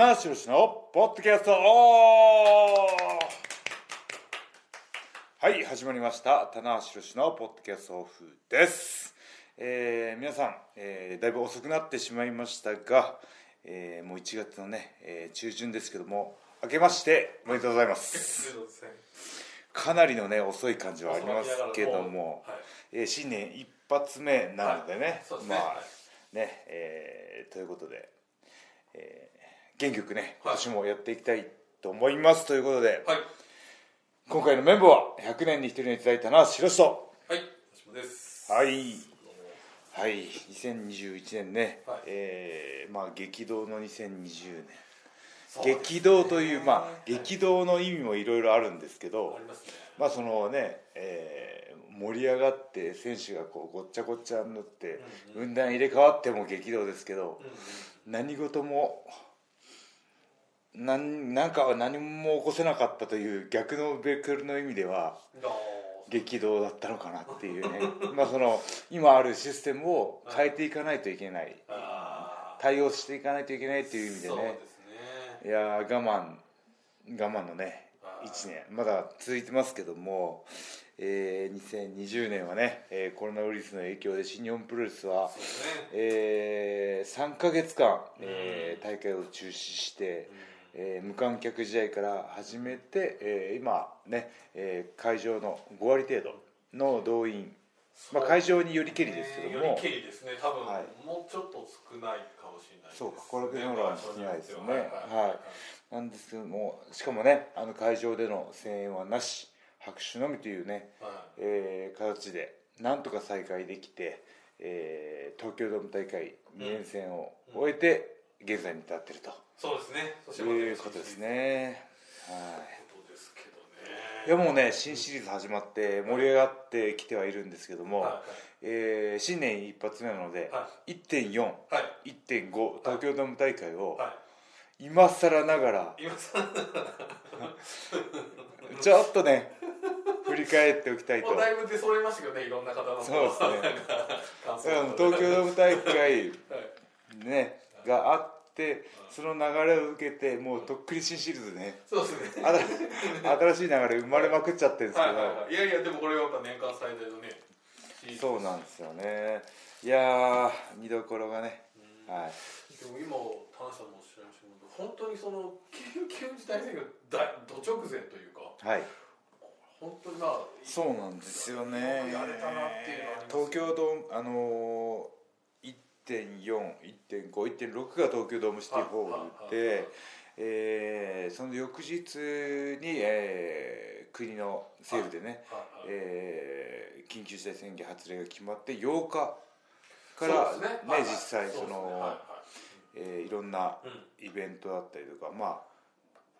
棚橋宏のポッドキャストオフはい始まりました。棚橋宏のポッドキャストオフです、えー皆さん、えーだいぶ遅くなってしまいましたが、えーもう1月のね、えー中旬ですけども明けましておめでとうございます。かなりのね遅い感じはありますけども、はい。えー新年一発目なのでね、はいまあはいね、えーということで、えー元気よくね今はい。年もやっていきたいと思います、ということではい。今回のメンバーは100年に一人にいただいたのは白人。はい。私もです。はい。はい。2021年ね、はい。えーまあ激動の2020年。激動というまあ激動の意味もいろいろあるんですけどまあそのね、えー盛り上がって選手がこうごっちゃごっちゃになってうん分断入れ替わっても激動ですけど何事もなんなんかは何も起こせなかったという逆のベクトルの意味ではあ激動だったのかなっていうね。まあその今あるシステムを変えていかないといけない。対応していかないといけないっていう意味でね。ね。いやー我慢我慢のねあー1年。まだ続いてますけども、えー2020年はね、えーコロナウイルスの影響で新日本プロレスは、ね。え3か月間、えー大会を中止して、えー無観客試合から始めて、えー今ね、えー会場の5割程度の動員、まあ、会場によりけりですけども。よりけりですね。多分はい。もうちょっと少ないかもしれないですそうかこれだけの方が少ないですよ。ねはい。はい。なんですけどもしかもねあの会場での声援はなし拍手のみというね、はえー形でなんとか再開できて、えー東京ドーム大会2連戦を終えて現在に至っていると、そうですね。そしてい、うことですね。はことですけどい。いねやもうね新シリーズ始まって盛り上がってきてはいるんですけども、はえー新年一発目なので、は1.41.5い。はい。東京ドーム大会をは今更ながら ちょっとね振り返っておきたいと。だいぶ出揃いましたけどねいろんな方の。そうですね。東京ドーム大会はい。ねがあってその流れを受けてもうとっくに新シリーズでね。そうですね。新しい流れ生まれまくっちゃってるんですけど、はいはいはい。いやいやでもこれはやっぱ年間最大のねそうなんですよね。いやー見どころがね。うん。はい。でも今田中さんもおっしゃいましたけど本当にその緊急事態宣言大ど直前というかはい。本当にまあそうなんですよね。やれたなっていうのは東京ドームあのー、1.41.51.6が東京ドームシティホールで、えーその翌日に、えー国の政府でね、えー緊急事態宣言発令が決まって8日からね。ね実際そのはえーいろんなイベントだったりとかまあ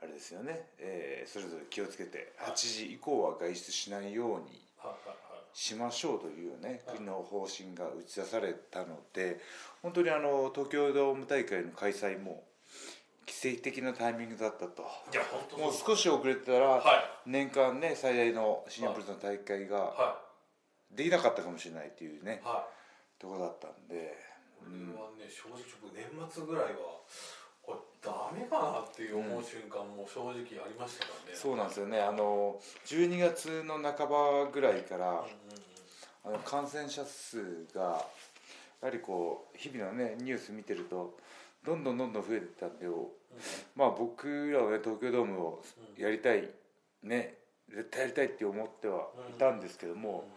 あれですよね、えーそれぞれ気をつけて8時以降は外出しないようにはいはいはいしましょうというねはい国の方針が打ち出されたので本当にあの東京ドーム大会の開催も奇跡的なタイミングだったと。いや本当もう少し遅れてたらはい。年間ね最大のシニアプロレスの大会がはできなかったかもしれないっていうねところだったんで。これはね正直僕年末ぐらいはダメかなっていう思う瞬間も正直ありましたからね。そうなんですよね。あの12月の半ばぐらいからうんうんうん。あの感染者数がやはりこう日々のねニュース見てるとどんどんどんどん増えてったんでまあ僕らはね東京ドームをやりたいね絶対やりたいって思ってはいたんですけども、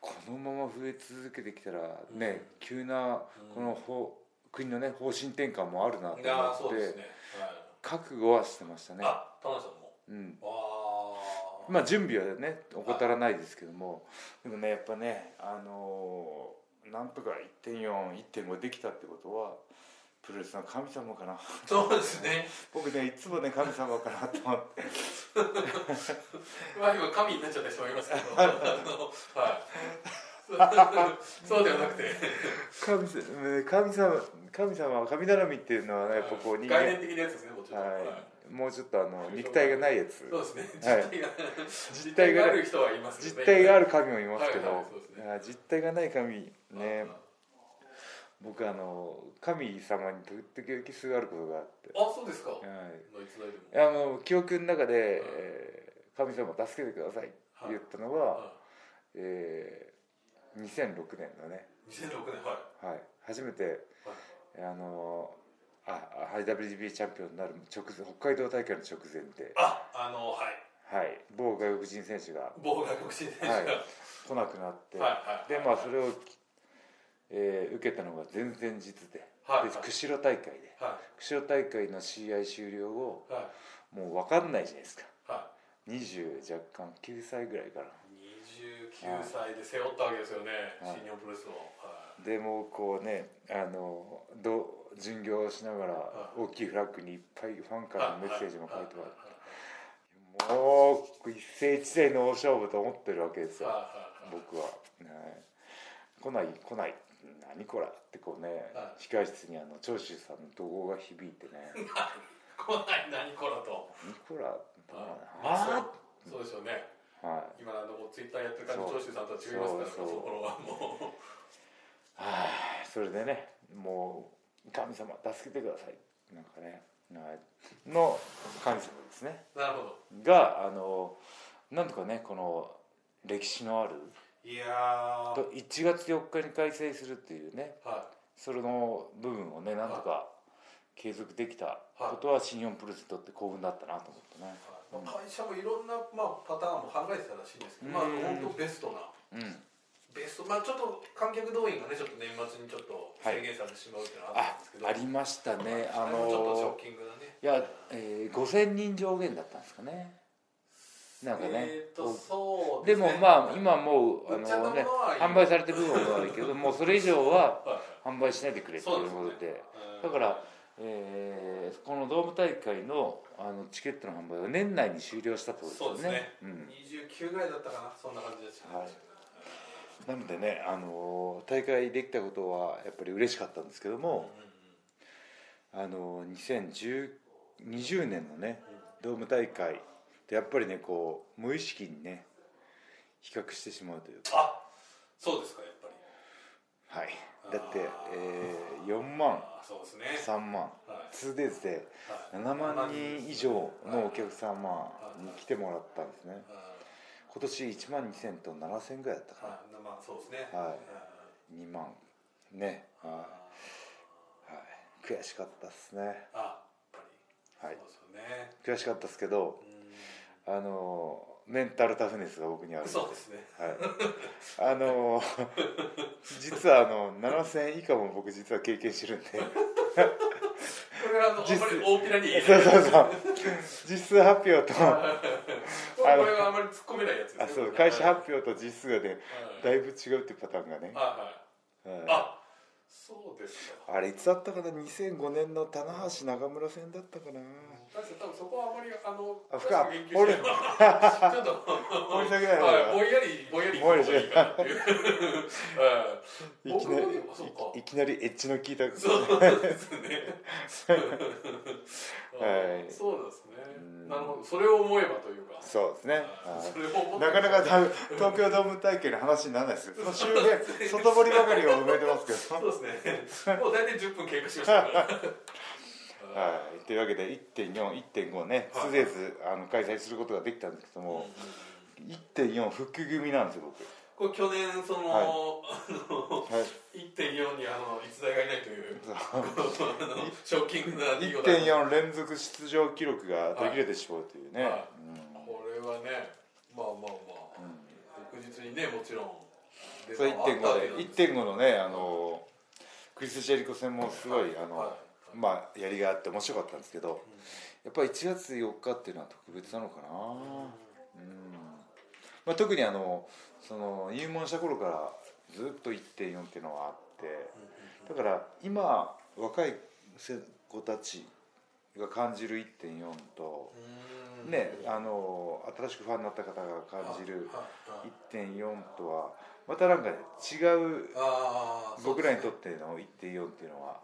このまま増え続けてきたらね、急なこの方国のね方針転換もあるなと思って、ね。はい。覚悟はしてましたね。あ田中さんも？うん。まあ準備はね怠らないですけどもでもねやっぱねあのーなんとか1.41.5できたってことはプロレスの神様かな。そうですね。僕ねいつもね神様かなと思って。まあ今神になっちゃってしまいますけど。はい そうではなくて。神様神様神様神頼みっていうのはねやっぱこう人間。概念的なやつですねもちろんはい。はい。もうちょっとあの肉体がないやつ。そうですね。はい。実体が実体がある人はいますよね。実体がある神もいますけど、は実体がない神ね。僕あの神様に時々すがることがあって。あそうですか。はい。のいやもう記憶の中で、神様助けてください」って言ったのは、はえー2006年のね、い2006年はい。はい、初めて、あのあ IWGP チャンピオンになる直前北海道大会の直前で、ああのはい。はい、某外国人選手が。某外国人選手が。ははい。い来なくなって、はいはいでまあそれを、えー受けたのが前々日で,、はいで釧路大会で。は釧路大会の試合終了後いはい。もう分かんないじゃないですか。は20若干9歳ぐらいかな。い29歳で背負ったわけですよねはい。新日本プロレスを。はい。でもうこうねあのど巡業をしながら大きいフラッグにいっぱいファンからのメッセージも書いてもらってもう一世一代の大勝負と思ってるわけですよ僕は、はい、来ない来ない。何こらってこうねは控室にあの長州さんの怒号が響いてね。来ない何こらと。何こらああそうですよね。あはい。今なんかもうツイッターやってる感じ長州さんとは違いますからそうそう。その頃はもう。はあそれでねもう神様助けてください。なんかねはい。の神様ですね。なるほど。があのなんとかねこの歴史のあるいやー。と1月4日に開催するっていうねはそれの部分をねなんとか継続できたことは新日本プロレスにとって幸運だったなと思ってね。い、まあ、会社もいろんな、まあ、パターンも考えてたらしいんですけど、まあうん本当ベストな。うん。ベストまあちょっと観客動員がねちょっと年末にちょっと制限されてしまうっていうのはああったんですけど、ありましたね。ああれもちょっとショのッキングだね。いや、えー、5000人上限だったんですかね。なんかね、えー、とそうでね。もまあ今もうあのね販売されてる部分はあるけどもうそれ以上はは販売しないでくれっていうことで。ね。だから、えーこのドーム大会のあのチケットの販売は年内に終了したとですよね。そうですね、うん、29ぐらいだったかなそんな感じでした、はい。なのでね、あのー大会できたことはやっぱり嬉しかったんですけども、あのー2020年のねドーム大会ってやっぱりねこう無意識にね比較してしまうというか。あそうですかやっはい。だって、えー4万ね。3万。はい。2days ではい。7万人以上のお客様に来てもらったんですね。今年1万2000と7000ぐらいだったかはい。まあそうですね。はい。うんな2万。ね。はい、はい、悔しかったですね。あやっぱはい。りそうですよね。悔しかったですけどうあのメンタルタフネスが僕にあるんそうですね。はい、あの 実はあの7000以下も僕実は経験してるんで。これはあのあまり大っぴらに言えそうないそうそう。実数発表とこれはあまり突っ込めないやつですね。あそう会社発表と実数がねはい。だいぶ違うっていうパターンがね、はいはい。はい。あそうですか。あれいつだったかな？2005年の棚橋中村戦だったかな多分そこはあまりあのあ深く言及して俺 ちょっと掘り下げない方が。はいぼんやりぼんやりいいかなっていう。はい。いきなりエッジの効いた。そうですね。はい。そうなんですね。うん。なるほど。それを思えばというか。そうですね、なかなか東京ドーム大会の話にならないですよ。その周辺外堀ばかりを埋めてますけど。そうですね。もう大体10分経過しましたから。はい、というわけで1.4、1.5ね、はい。スデーズあの開催することができたんですけども、1.4復帰組なんですよ、これ去年その、はい。あの僕。はい、1.4にあの逸材がいないという ショッキングな出来事。1.4連続出場記録が途切れてしまうというね、はい。うん。これはねまあまあまあ、翌日にねもちろん出それ番はあったわけなん1.5ですで、1.5のね、あのクリス・ジェリコ戦もすごい、あのはいまあ、やりがあって面白かったんですけど、やっぱり1月4日っていうのは特別なのかな。うん。まあ、特にあのその入門した頃からずっと1.4っていうのはあってだから今若い子たちが感じる1.4とうんねあの新しくファンになった方が感じるはいはい1.4とはまたなんかね違う僕らにとっての1.4っていうのは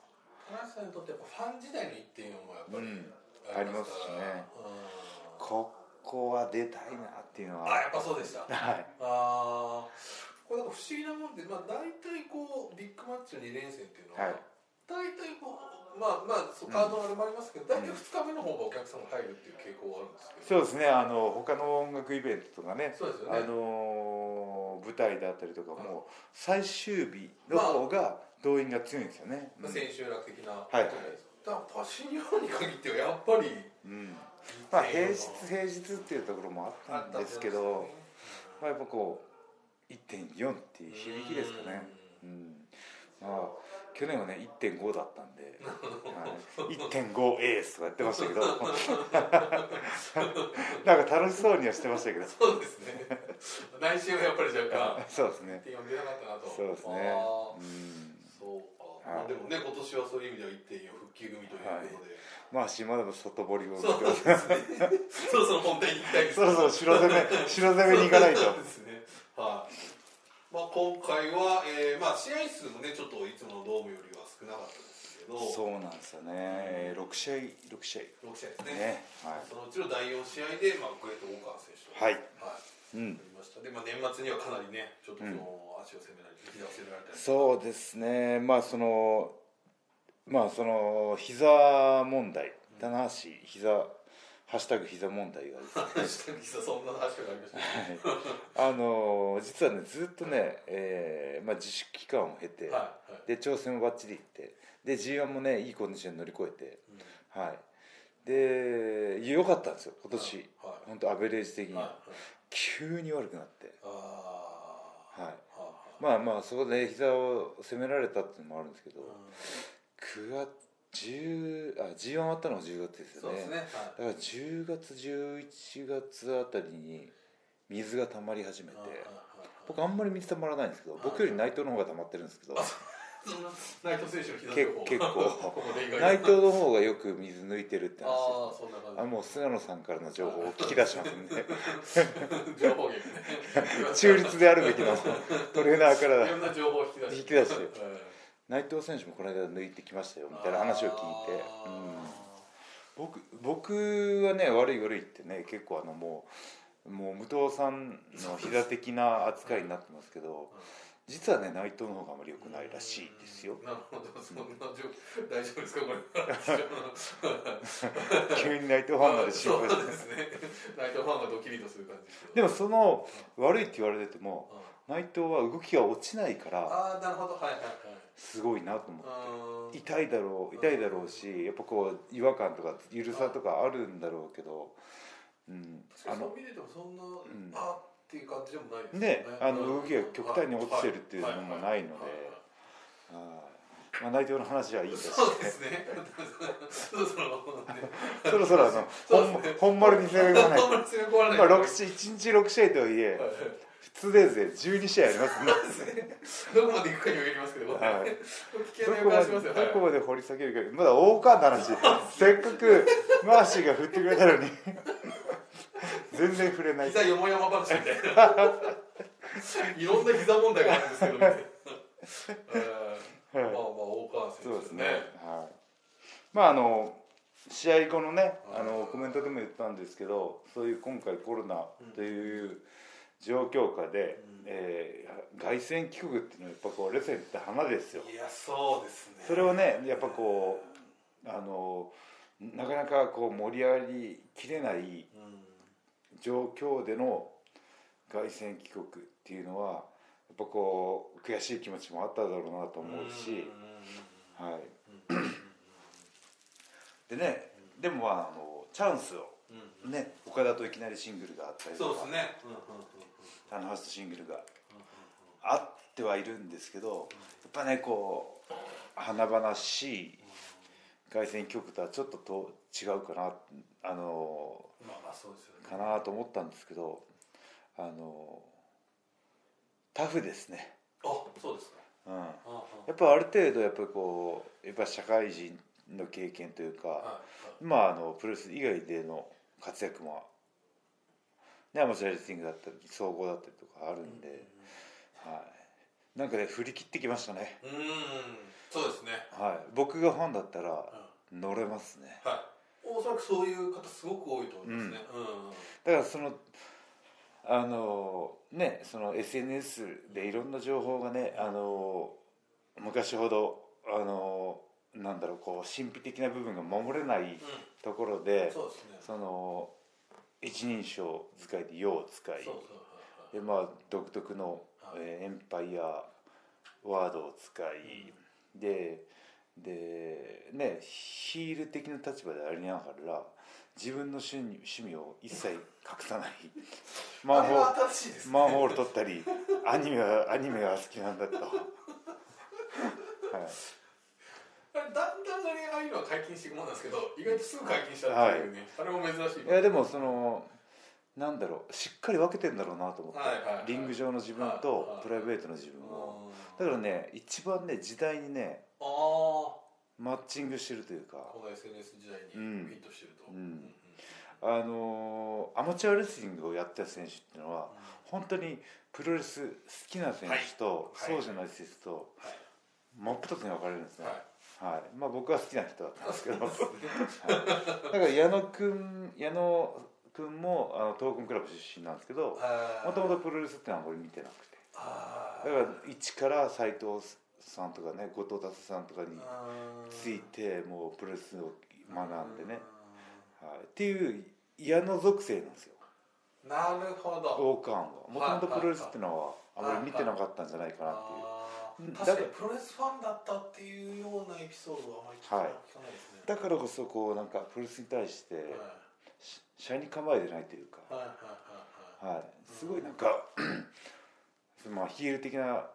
田中さんにとってやっぱファン時代の1.4もやっぱりうん。ありますしね。うん。ここは出たいなっていうのは。あやっぱそうでした。はい。ああこれなんか不思議なもんで、まあ、大体こうビッグマッチの2連戦っていうのは、はい。大体こうまあまあカードのあれもありますけど、大体2日目の方がお客さんが入るっていう傾向があるんですけど、そうですね。あの他の音楽イベントとかねそうですよね。あの舞台であったりとかも最終日の方が動員が強いんですよね、まあ、千秋楽的な。はい。だからパシニョに限ってはやっぱりうん。まあ平日平日っていうところもあったんですけど、まあ、やっぱこう1.4っていう響きですかね。うん。まあ去年はね1.5だったんで、はい、1.5エースとかやってましたけど。なんか楽しそうにはしてましたけど。そうですね。来週はやっぱり若干そうですね。1.4出なかったなと。そうですね。うんそうか、はい。まあ、でもね今年はそういう意味では1.4復帰組ということで、まあ島田の外堀をそうます。ですね。そろそろ本題に行きたいです。そろそろ白攻め 白攻めに行かないと。そうですね。はい、まあ、今回は、えーまあ、試合数もねちょっといつものドームよりは少なかったですけど。そうなんですよね。6試合6試合。6試合ですね。ね。はい。そのうちの第4試合で、まあ、グレート・ウォーカー選手と。はい。はい。うんました。で、まあ、年末にはかなりねちょっとその足を攻められて膝を攻められたりそうですね。まあそのまあその膝問題。棚橋膝ハッシュタグ膝問題がですね。そんな話がありましたね。あの実はねずっとね、えーまあ、自粛期間を経て、はいはい。で挑戦もバッチリいってで G1 もねいいコンディションに乗り越えて、はい。で良かったんですよ今年、はいはい。本当アベレージ的に、はいはい急に悪くなって。はい。はまあまあそこで膝を攻められたっていうのもあるんですけど、い9月10あ G1 終わったのが10月ですよね。ね。はい。だから10月11月あたりに水が溜まり始めて僕あんまり水溜まらないんですけど僕より内藤の方が溜まってるんですけど内藤選手の膝結構。内藤の方がよく水抜いてるって話ああそんな感じ。あもう菅野さんからの情報を聞き出しますんで 情報源ね。中立であるべきのトレーナーから。いろんな情報を引き出して。内藤選手もこの間抜いてきましたよみたいな話を聞いて、うん、僕僕はね悪い悪いってね結構あのもうもう武藤さんの膝的な扱いになってますけど実はね内藤の方があまり良くないらしいですよ。なるほど。そんな状況大丈夫ですか？これ 急に内藤ファンまで心そう配してですね。内藤ファンがドキリとする感じでもその悪いって言われてても内藤は動きが落ちないからああなるほど。はいはいはい。すごいなと思って。痛いだろう痛いだろうしやっぱこう違和感とかゆるさとかあるんだろうけど、うん、あのそう見ててもそんな、ん。あーっていう感じでもないですよね。あのうん。動きが極端に落ちてるっていうのもないので。まあ、内藤の話はいいとしてそうですね。そろそろねそろそろあの本本丸に攻め込まないと。あんまり攻め込まないまあ、6試1日6試合とはいえはい。はい普通デーズで12試合ありますね。どこまで行くかにもよりますけど、はい。どこまで掘り下げるか。まだ大川の話。せっかくマーシーが振ってくれたのに全然触れない。膝よもやま話みたいな。いろんな膝問題があるんですけど みたい。なえーまあまあ大川選手そうですね。はい。まああの試合後のねあのコメントでも言ったんですけど、そういう今回コロナという状況下で、うん。えー凱旋帰国っていうのはやっぱこうレセンって花ですよ。いやそうですね。それをねやっぱこうあのなかなかこう盛り上がりきれないうん状況での凱旋帰国っていうのはやっぱこう悔しい気持ちもあっただろうなと思うし。はい。でね、でもまああのチャンスをね岡田といきなりシングルがあったりとかそうですねうんうんうん棚橋とシングルがあってはいるんですけどやっぱねこう華々しい凱旋曲とはちょっとと違うかなあのまあまあそうですよね。かなと思ったんですけどあのタフですね、あそうですか。うん、やっぱある程度やっぱりこうやっぱ社会人の経験というか、はいまああのプロレス以外での活躍もねアマチュアレスリングだったり総合だったりとかあるんで、はい、なんかね振り切ってきましたね、うん。そうですね。はい、僕がファンだったらう乗れますね。はいおそらくそういう方すごく多いと思いますね。うん。だからそのあのねその SNS でいろんな情報がねあの昔ほどあのなんだろうこう神秘的な部分が守れないところで、そうですね。その一人称使いで「よ」を使いそうそうでまあ独特の、えーエンパイアワードを使い、ででねヒール的な立場でありながら自分の趣味趣味を一切隠さない。マンホーあれは新しいですね。マンホール取ったりアニメはアニメが好きなんだと、はい、だんだんねああいうのは解禁していくもんなんですけど意外とすぐ解禁しちゃうっていうね、あれも珍しいいやでもそのなんだろうしっかり分けてんだろうなと思って、はいはいはい。リング上の自分はいとはい。プライベートの自分を。あだからね一番ね時代にねマッチングしてるというか。の SNS 時代にフうん。ィットしてると、うん。あのーアマチュアレスリングをやった選手っていうのは本当にプロレス好きな選手と、はい。そうじゃない選手とはい。真っ二つに分かれるんですね、はい。はい。まあ、僕は好きな人だったんですけど、はい、だから矢野君矢野君もあの東軍クラブ出身なんですけどもともとプロレスっていうのは俺見てなくて。あだから一から斎藤さんとかね後藤達さんとかについてもうプロレスを学んでね、はい、っていう矢野属性なんですよ。なるほど。王冠はもともとプロレスっていうのはあまり見てなかったんじゃないかなっていう。確かにプロレスファンだったっていうようなエピソードはあまり聞か,、ないですね。だからこそこうなんかプロレスに対してはい。し車に構えてないというか、はいはいはいはい、すごいなんか まあヒール的な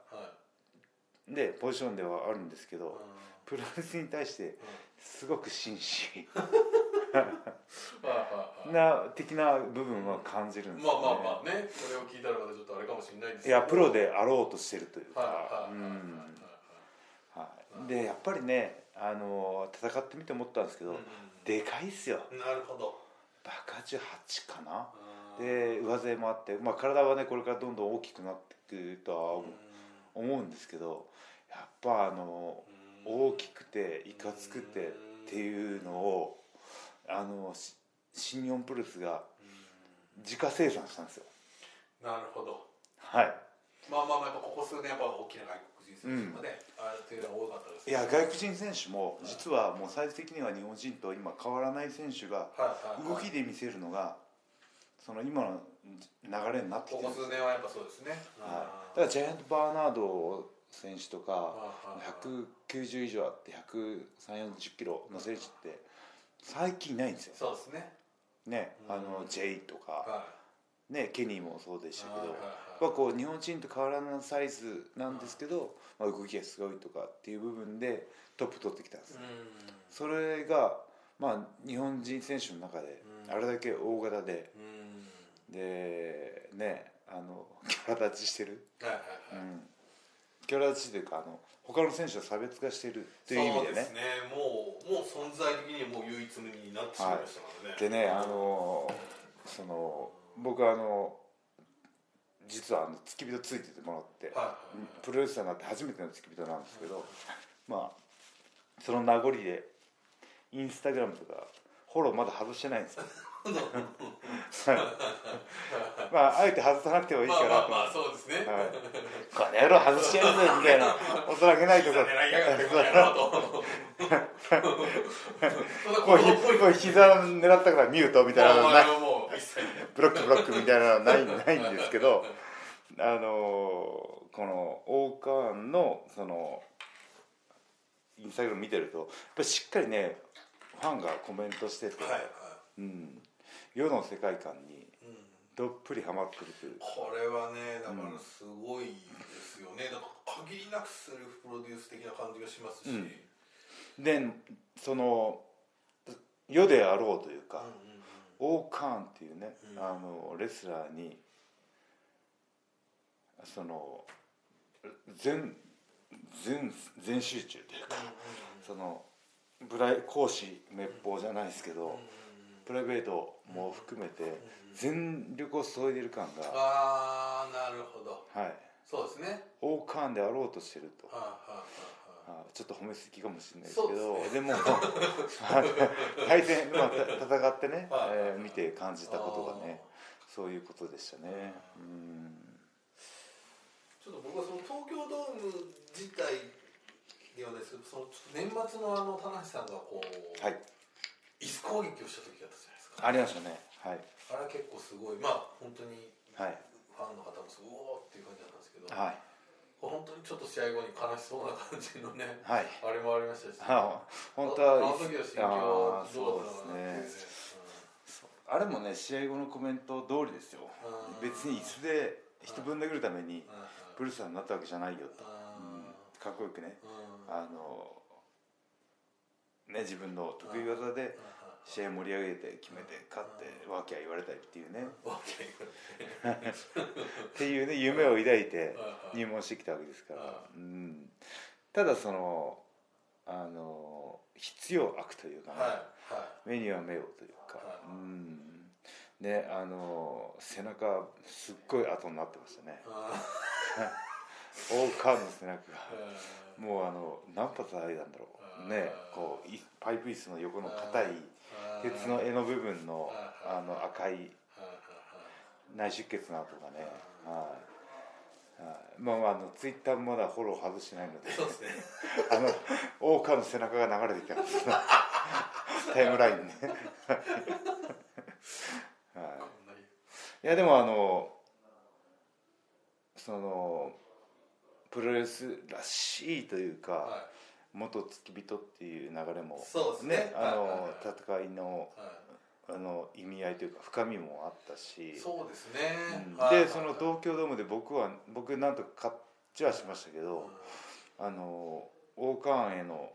はいはいねポジションではあるんですけどうん。プロレスに対してすごく紳士。な的な部分は感じるんですね、あまあまあねそれを聞いたらまたちょっとあれかもしれないですいやプロであろうとしてるというか、でやっぱりねあの戦ってみて思ったんですけど、うんでかいっすよ。なるほど。188かな。うん。で上背もあって、まあ、体はねこれからどんどん大きくなってくるとは思うんですけどやっぱあの大きくていかつくてっていうのをあのし新日本プロレスが自家生産したんですよ。なるほど。はい。まあまあまあやっぱここ数年やっぱ大きな外国人選手がね、ある程度多かったですいや外国人選手も実はもうサイズ的には日本人と今変わらない選手が動きで見せるのがその今の流れになってきここてる。んです数年はやっぱそうですね。はい、だからジャイアント・バーナード選手とかはいはい190以上あって130キロの選手って最近いないんですよ。そうですね。ねあのうんジェイとかはねケニーもそうでしたけどはいはこう日本人と変わらないサイズなんですけどまあ動きがすごいとかっていう部分でトップ取ってきたんですそれがまあ日本人選手の中でうん。あれだけ大型でうんでねあのキャラ立ちしてる。はいはいはい。うん。キャラ立ちというかあの他の選手と差別化してるという意味でね。そうですね。もうもう存在的にもう唯一無二になってしまいましたからね、でねあのその僕はあの実はあの付き人ついててもらって、はいはいはい。プロレスラーになって初めての付き人なんですけど、まあその名残でインスタグラムとかフォローまだ外してないんですよ まああえて外さなくてもいいまかなと。思あまあまあそうですね、はい、この野郎外してやるぜみたいな。大人げないとこ狙いやがって こうひこう膝を狙ったからミュートみたいなのない。ブロックブロックみたいなのはないないんですけどあのこのオーカーンのそのインスタグラム見てるとやっぱりしっかりねファンがコメントしてて、はいはい、うん、世の世界観にうん、どっぷりハマってるという。これはねだからすごいですよね、だから限りなくセルフプロデュース的な感じがしますし、うん。うんでその世であろうというか、うんうんオーカーンっていうね、うん。あのレスラーにその全全全集中というか、そのブライ講師滅法じゃないですけど、プライベートも含めて全力を注いでる感が、ああなるほど。はい、そうですね。オーカーンであろうとしてると。はいはいはいあちょっと褒めすぎかもしれないですけどでも 対戦、まあ、た戦ってね、はい。えー見て感じたことがねそういうことでしたね。うん。ちょっと僕はその東京ドーム自体ではですけどそのちょっと年末のあの田無さんがこう、はい椅子攻撃をした時だったじゃないですか。ありましたね。はい。あれは結構すごいまあ本当にはい。ファンの方もすごいっていう感じだったんですけど、はい。本当にちょっと試合後に悲しそうな感じのねはい。あれもありましたし。あ本当はあの時の心境どうだったのかなっていうね。あれもね試合後のコメント通りですよ。うん。別に椅子で人ぶん殴るためにうん。うん。ブルースさんになったわけじゃないよと、うん。うん。かっこよくね。うん。あのね自分の得意技で試合盛り上げて決めて勝ってワーキャー言われたりっていうね。っていうね夢を抱いてうん入門してきたわけですから、うん、ただそのあの必要悪というかね、目には目をというか、はいうん。ねあの背中すっごい跡になってましたね。大川の背中が。ーもうあの何発入ったんだろうねこういパイプ椅子の横の硬い鉄の柄の部分のあの赤い内出血の跡がね。はい、はい、まあまああのツイッターもまだフォロー外してないので。はいそうですね。あの大川の背中が流れてきたんです タイムラインにね。はい。いやでもあのそのプロレスらしいというか、は元付き人っていう流れもそうですね。あのはい戦いのあの意味合いというか深みもあったし。いそうですね。うん。はいでその東京ドームで僕は僕なんとか勝ちはしましたけど、あの王冠への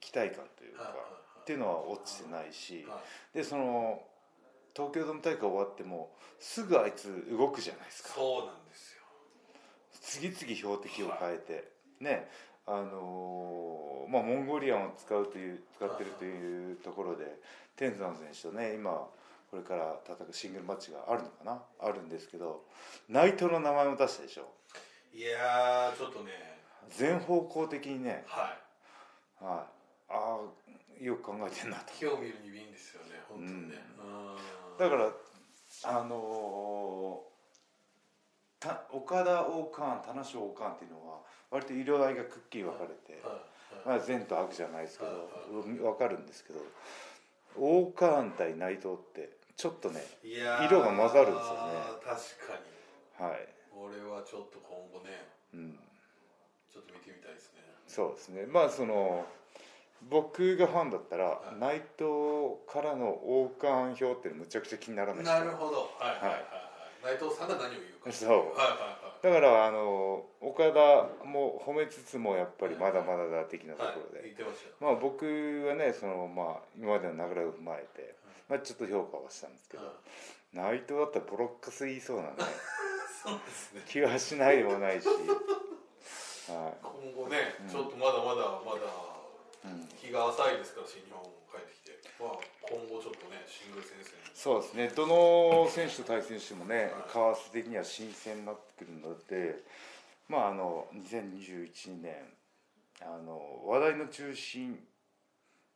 期待感というか、っていうのは落ちてないし、はい。でその東京ドーム大会終わってもすぐあいつ動くじゃないですか。そうなんですよ。次々標的を変えて、ねあのーまあモンゴリアンを使うという使ってるというところで天山選手とね今これから戦うシングルマッチがあるのかな？あるんですけど内藤の名前も出したでしょ？いやーちょっとね。全方向的にね、はい。はい、ああよく考えてんなと。木を見るにいいんですよね本当にね。うん。だからあのーた岡田王冠田無王冠っていうのは割と色合いがくっきり分かれて、はいまあ、善と悪じゃないですけどはい分かるんですけど王冠対内藤ってちょっとね色が混ざるんですよね。確かに。はい、俺はちょっと今後ねうん、ちょっと見てみたいですね。そうですね。まあその僕がファンだったら、い。内藤からの王冠表ってむちゃくちゃ気にならないですなるほど。はいはいはい。はい内藤さんが何を言うか。そう。はいはいだからあの岡田も褒めつつもやっぱりまだまだだ的なとはい。ころで、まあ僕はねそのまあ今までの流れを踏まえて、まあ、ちょっと評価はしたんですけど、内藤だったらボロッカス言いそうなね そうですね。気がしないでもないし、は今後ねうん。ちょっとまだまだまだ日が浅いですから新日本帰ってきて。まあ今後ちょっとねシングル戦線そうですね。どの選手と対戦してもねはい。為替的には新鮮になってくるのでまああの2021年あの話題の中心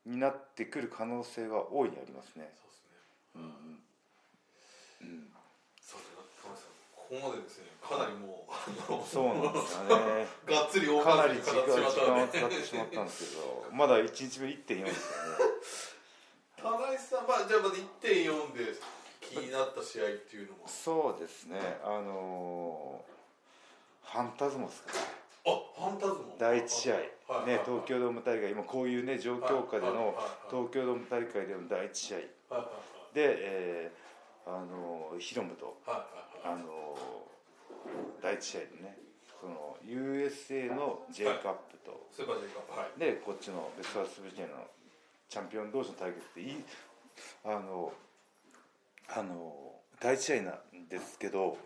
になってくる可能性は大いにありますね。そうですね。うんうん。そうですね。ここまでですねかなりもうそうなんですよね。がっつり大かなり時間時語ってしまったので。間を使ってしまったんですけど、まだ1日目1.4ですよね。田中さんまあじゃあまず1.4で気になった試合っていうのもそうですね。あのーファンタズモですかね。あファンタズモ？第一試合、ね、東京ドーム大会。今こういうね状況下での東京ドーム大会での第一試合。で、えーあのヒロムとあの第一試合でねその USA の J カップと、はい。でこっちのベストアスブジェのチャンピオン同士の対決っていいあのあの第一試合なんですけど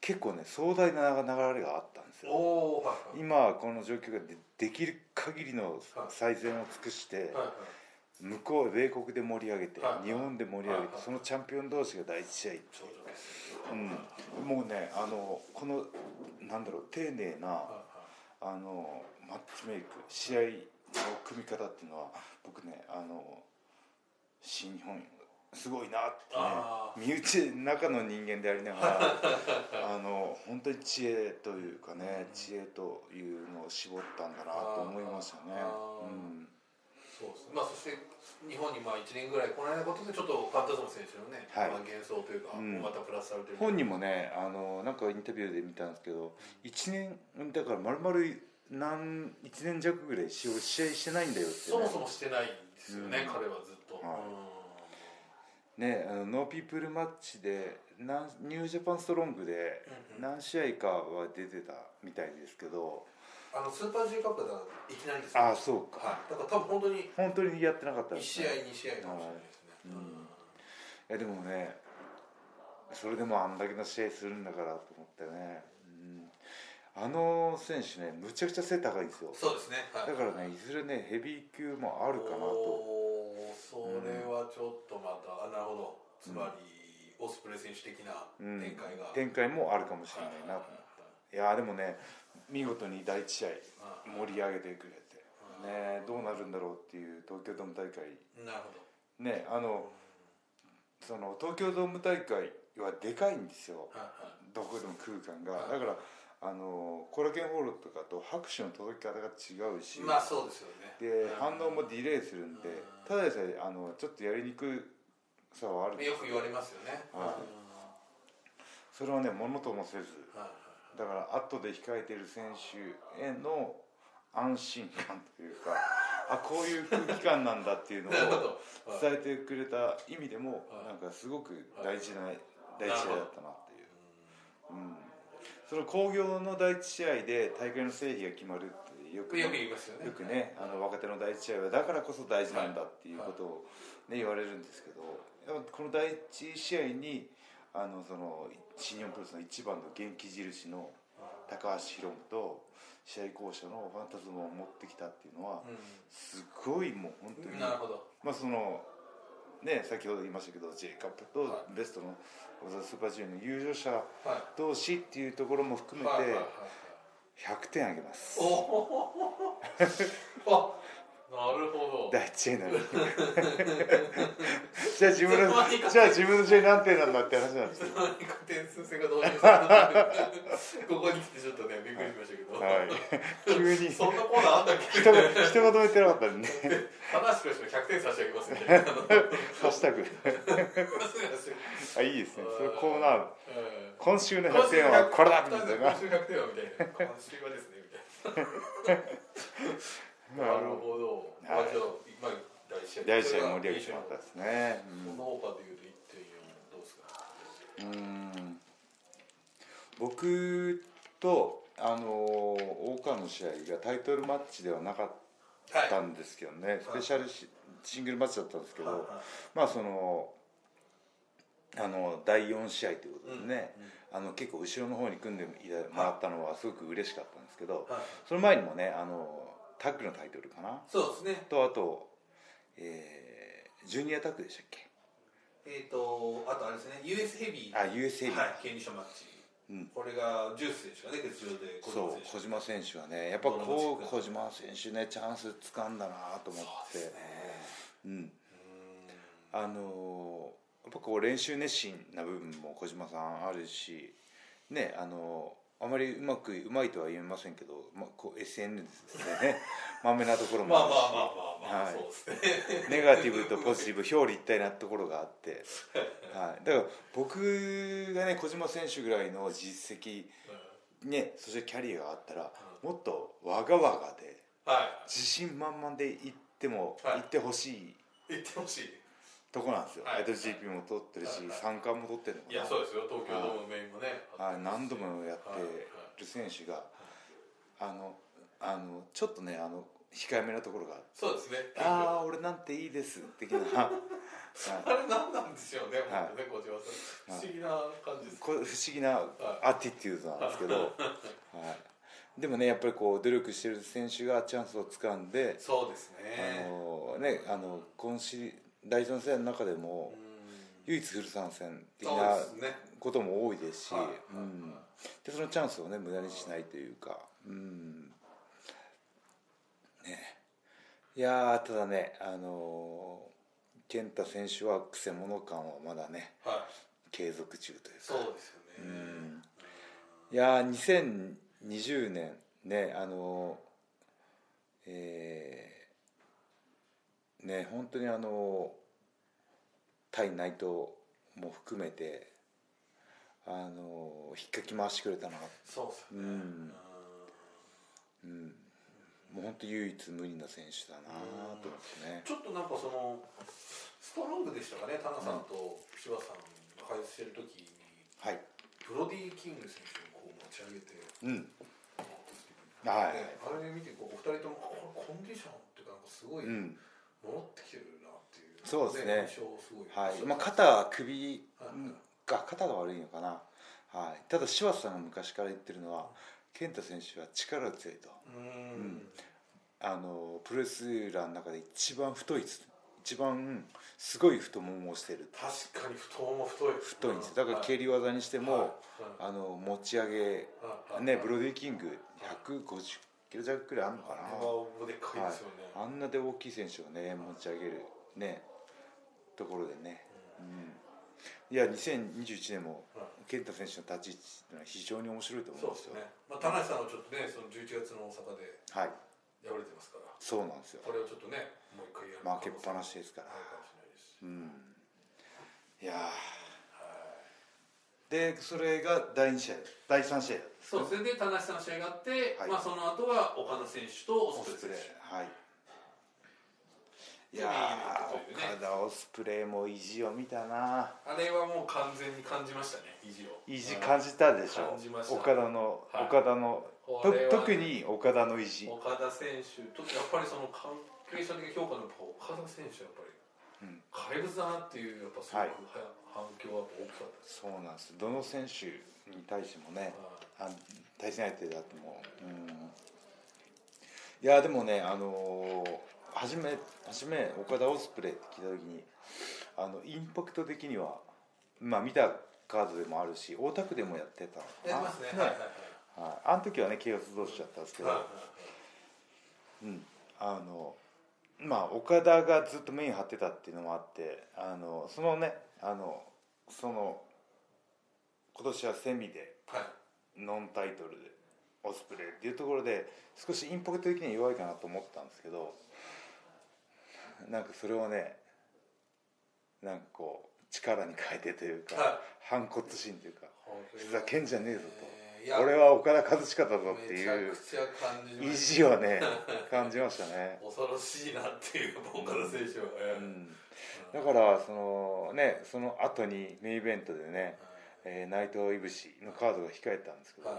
結構ね壮大な流れがあったんですよ。はいはい。今この状況がでできる限りの最善を尽くしてはいはい。向こう米国で盛り上げてはい日本で盛り上げはいてそのチャンピオン同士が第一試合頂上決う。ん、もうねあのこのなんだろう丁寧なはあのマッチメイク試合の組み方っていうのは僕ねあの新日本すごいなってあね身内中の人間でありながら あの本当に知恵というかね知恵というのを絞ったんだなと思いましたね。うん。そうですまあそして日本にまあ1年ぐらい来ないことでちょっとファンタズム選手のね、はい。まあ、幻想というか、うん。またプラスされてる。本人もねあのなんかインタビューで見たんですけど1年だから丸々何1年弱ぐらい試合試合してないんだよって、ね、そもそもしてないんですよね、うん。彼はずっと、はい。ねあのノーピープルマッチでなんニュージャパンストロングで何試合かは出てたみたいですけど。あのスーパー J カップだいきなりですよああそうか。はい、だから多分本当に本当にやってなかった1です試合ね。2試合かもしれないですね、うん。いやでもねそれでもあんだけの試合するんだからと思ってね、うん、あの選手ねむちゃくちゃ背高いんですよ。そうですね、はい、だからねいずれねヘビー級もあるかなと。おーそれはちょっとまた、あなるほど。つまり、オスプレイ選手的なうん。展開が、展開もあるかもしれないな。といやでもね見事に第一試合盛り上げてくれて。ねどうなるんだろうっていう東京ドーム大会。なるほど。ねあのその東京ドーム大会はでかいんですよ。はいはい。どこでも空間が。はい。だからあのコラケンホールとかと拍手の届き方が違うし、まあそうですよね。で反応もディレイするんでうん。ただでさえあのちょっとやりにくさはある。よく言われますよね。はい。うん。それはねものともせず。はいだから後で控えている選手への安心感というかあこういう空気感なんだっていうのを 伝えてくれた意味でもはい。なんかすごく大事な第一試合だったなっていう、うん、その興行の第一試合で大会の成否が決まるってよくよく言いますよね。よくねあの若手の第一試合はだからこそ大事なんだっていうことを、ね、言われるんですけどこの第一試合にあのその新日本プロレスの一番の元気印の高橋宏夢と試合巧者のファンタズムを持ってきたっていうのはすごいもう本当にうん。なるほど。まあそのね先ほど言いましたけど J カップとはベストのスーパージュニアの優勝者はい。同士っていうところも含めて100点あげます。おお あなるほど。第一試合なの。にじゃあ自分のじゃあ自分の試合何点なんだって話なんですよ。点数制が導入されたここに来てちょっとねびっくりしましたけど、はい。急に。そんなコーナーあんだっけ？人が人が止めてなかったんでね。話しくし100点差し上げますみたいな。ハッシュタグ。あいいですね。それコーナー。今週の100点はこれだみたいな。今週100点はみたいな。今週はですねみたいななるほど、まあはいじゃあ、まあ、第一試合第一試合もらった。ですねその他でいうと1.4どうですか？うん。うん僕とあの大川の試合がタイトルマッチではなかったんですけどね、スペシャルシシングルマッチだったんですけど、はい。はい。まあそのあの第4試合ということでね、あの結構後ろの方に組んでもらったのはすごく嬉しかったんですけど、はい。その前にもねあのタッグのタイトルかな。そうですね。とあと、えージュニアタッグでしたっけ？えっ、とあとあれですね US ヘビーあ USA に、はい権利書マッチ、うん。これがジュース選手がね欠場で。そう小島選手。はねやっぱこう小島選手ねチャンス掴んだなと思って。そうですね。うん。あのやっぱこう練習熱心な部分も小島さんあるしねあのあまりうまくうまいとは言えませんけど、まあ、こう SNS でね。まめなところもあるし。まあまあまあまあまあ、はい。そうですね。ネガティブとポジティブ表裏一体なところがあって、はい、だから僕がね小島選手ぐらいの実績ねそしてキャリアがあったらもっとわがわがでは自信満々で行ってもはい。行ってほしい。い言ってほしいとこなんですよ、はい。IWGP も取ってるし、三冠も取ってるのかな。いやそうですよ。東京ドームメインもねはい、何度もやってはいる選手が、あのあのちょっとねあの控えめなところがあって。そうですね。ああ俺なんていいです的な、はあれ何なんですよね、はい。本当ね、小島さん。不思議な感じい、です。これ不思議なアティテュードなんですけど、はい、でもねやっぱりこう努力してる選手がチャンスをつかんで、そうですあね。のねあの今シリ第3戦の中でも唯一フル参戦的な。ことも多いですし、はいうん、でそのチャンスをね無駄にしないというか、うん。ね、いやーただね、あのー健太選手はくせ者感はまだねはい。継続中というか。そうですよね。うん。いやー2020年ねあのえーね本当にあの対内藤も含めてあの引っかき回してくれたのが、そうですよね。うん。うん、もう本当唯一無二な選手だなと思ってね。ちょっとなんかそのストロングでしたかねタナさんと柴さんが解説してる時に。はい。ブロディ・キング選手をこう持ち上げて。うん。はい。ねあれ見てこうお二人ともコンディションっていうかなんかすごいうん戻ってきてるなっていう、そうですね。はい。まあ、肩首はいが肩が悪いのかな、はい、ただ柴田さんが昔から言ってるのは健太選手は力が強いと。うん。あのプロレスラーの中で一番太い一番すごい太ももをしてる。確かに太もも太い。太いんですよ。だから蹴り技にしても、はい。あの持ち上げはい。ねブロディキング150キロ弱くらいあるのかな。あれはい。あんなで大きい選手をね持ち上げるねところでね、うん、いや2021年もはい健太選手の立ち位置っていうのは非常に面白いと思そううんですすね、まあ、田中さんはちょっとねその11月の大阪ではい。敗れてますから。そうなんですよ。これをちょっとねもう一回やる負けっぱなしですから。うん。いやーでそれが第2試合第3試合そうそれで田中さんの試合があって、はい。まあ、その後は岡田選手とオオスプレイはい。いでやメインイベントというね。ー岡田オスプレイも意地を見たな。あれはもう完全に感じましたね意地を。意地感じたでしょ。感じました。岡田の、はい。岡田のことれは特に岡田の意地。岡田選手とやっぱりその関係者的評価の岡田選手はやっぱりうん。怪物だなっていうやっぱすごく、はい反響は大きかったそうなんです。どの選手に対してもねあ対戦相手だともうん。いやでもねあのー初め初め岡田オスプレイって聞いた時にあのインパクト的にはまあ見たカードでもあるし大田区でもやってたやってますね。ねはいはいあの時はねケイオス同士だったんですけど、はいはい。うん、あのまあ岡田がずっとメイン張ってたっていうのもあってあのそのねあのその今年はセミではい。ノンタイトルでオスプレイっていうところで少しインパクト的には弱いかなと思ったんですけどなんかそれをねなんかこう力に変えてというか、はい。反骨心というかふざけんじゃねえぞと。俺は岡田和親だぞっていう意地をね感じましたね。恐ろしいなっていう岡田選手は、えーうんだからそのねその後にメインイベントでね、えー内藤いぶしのカードが控えてたんですけど、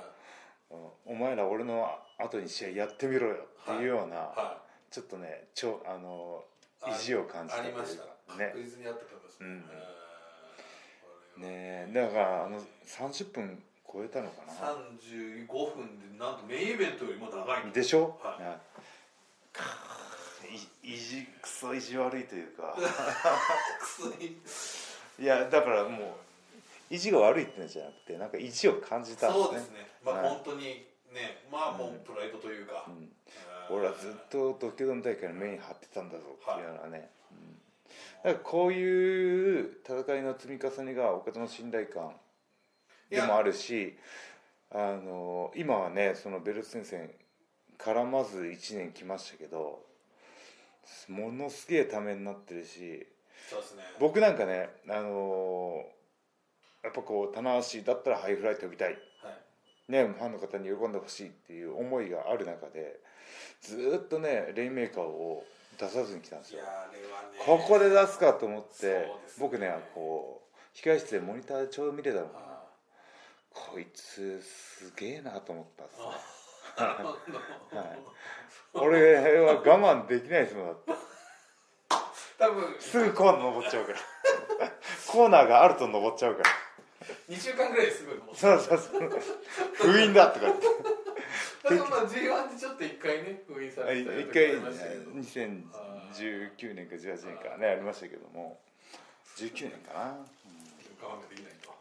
お前ら俺の後に試合やってみろよっていうような、はちょっとねちょあのあ意地を感じたありました。ね。確実にあったと思いますうん。えーねだからあの30分超えたのかな。35分でなんとメインイベントよりも長いでしょ、はい意地クソ意地悪いというか。い。いやだからもう意地が悪いってのじゃなくてなんか意地を感じたね。そうですね。まあはい。本当にねまあもうプライドというか、うん。えー俺はずっと東京ドーム大会のメイン張ってたんだぞっていうようなね、うん。だからこういう戦いの積み重ねが岡田の信頼感でもあるしあの今はねそのベルト戦線絡まず1年来ましたけどものすげえためになってるしそうですね。僕なんかねあのやっぱこう棚橋だったらハイフライ飛びたい。はい。ね、ファンの方に喜んでほしいっていう思いがある中でずーっとねレインメーカーを出さずに来たんですよ。ね。ここで出すかと思ってね。僕ねこう控室でモニターでちょうど見れたのかな。あこいつすげえなと思ったんですね。はい 俺は我慢できないですもんだって。多分。すぐコーナー登っちゃうから。コーナーがあると登っちゃうから。2週間ぐらいですぐの。そうそうそう。封印だとか言って。だからまあ G1 でちょっと一回ね封印されてた一回時ありましたけど。2019年か18年かねありましたけども。19年かな、我慢ができないと。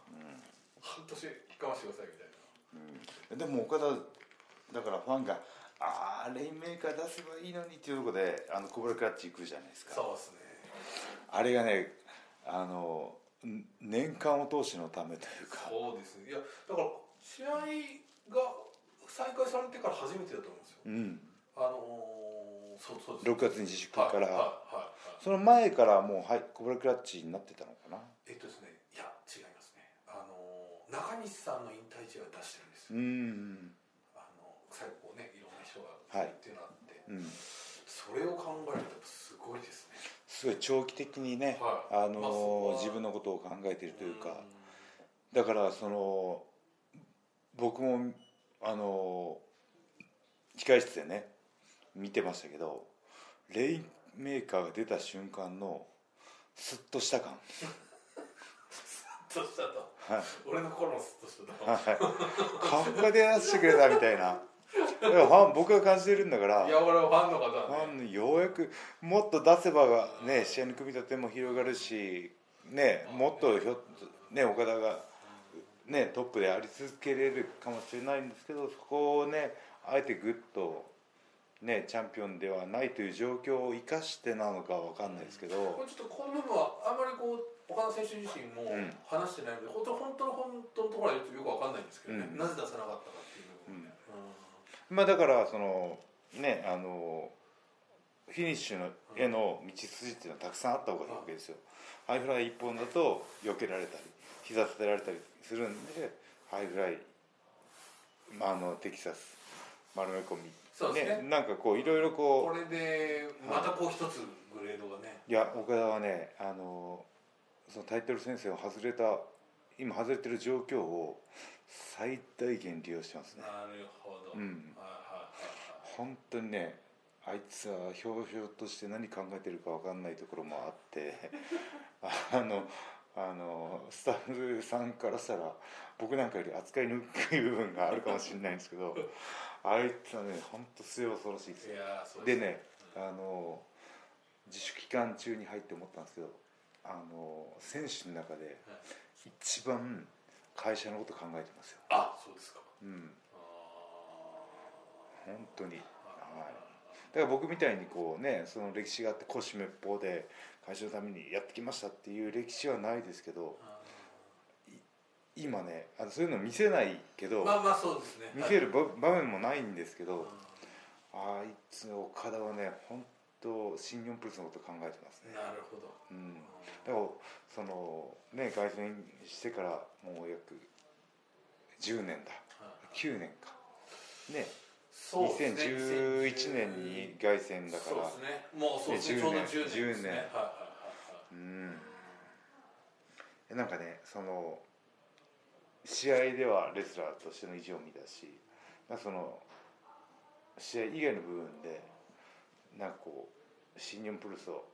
半年我慢してくださいみたいうん。でも岡田だからファンが「ああレインメーカー出せばいいのに」っていうところであのコブラクラッチ行くじゃないですか。なそうですね。あれがねあのん年間を通しのためというか。そうですね。いやだから試合が再開されてから初めてだと思うんですよ。うん。あのー、そうそうです。6月に自粛から、はいはいはいはい。その前からもうはいコブラクラッチになってたのかな？えっとですねいや違いますね。あのー中西さんの引退試合を出してるんですよ、うんあの最後こうねいろんな人がはいってい。うのがあって、うん。それを考えるとすごいですね。すごい長期的にね、はい。あのまあ自分のことを考えているというか、んだからその僕もあの控室でね見てましたけどレインメーカーが出た瞬間のスッとした感。スッとしたと。はい。俺の頃のスッとしたと。はい。カフカで出してくれたみたいなファン僕が感じてるんだから。いや俺はファンの方ファンのようやくもっと出せばがね試合の組み立ても広がるしねもっとひょね岡田がねトップであり続けれるかもしれないんですけどそこをねあえてグッとねチャンピオンではないという状況を生かしてなのかわかんないですけど。これちょっとこの部分はあんまりこう岡田選手自身もうん。話してないので、本当本当の本当のところはよくわかんないんですけどね、うん。なぜ出さなかったかっていう部分ね、まあだからそのねあのフィニッシュのへの道筋っていうのはたくさんあったわけですよ。ハイフライ1本だと避けられたり膝立てられたりするんでハイフライ、まあ、あのテキサス丸め込み。そうですね。なんかこういろいろここれでまたこう一つグレードがね、ういやオカダはねあのそのタイトル戦線を外れた今外れてる状況を最大限利用してますね。なるほど、うん。はいはい本当にねあいつはひょうひょうとして何考えてるか分かんないところもあって あのあのスタッフさんからしたら僕なんかより扱いにくい部分があるかもしれないんですけどあいつはね本当末恐ろしいですはいよ。いやーそうでね。あの自主期間中に入って思ったんですけどあの選手の中で一番会社のこと考えてますよ、あそうですか。うん、あ本当に、はい、だから僕みたいにこうねその歴史があって腰滅法で会社のためにやってきましたっていう歴史はないですけどー。今ねあのそういうの見せないけど、まあまあそうですね。見せる場場面もないんですけはいど、あいつ岡田はね本当新日本プロレスのこと考えてますね、なるほど。うん、だからそのね凱旋してからもう約10年だ。はい。9年か。ね。そうね。2011年に凱旋だから。そうですね。もうそうですね。ねちょうど10 10年ですね。10年。はいはいはいはい。うん。えなんかねその試合ではレスラーとしての意地を見たしその試合以外の部分でなんかこう新日本プロレスを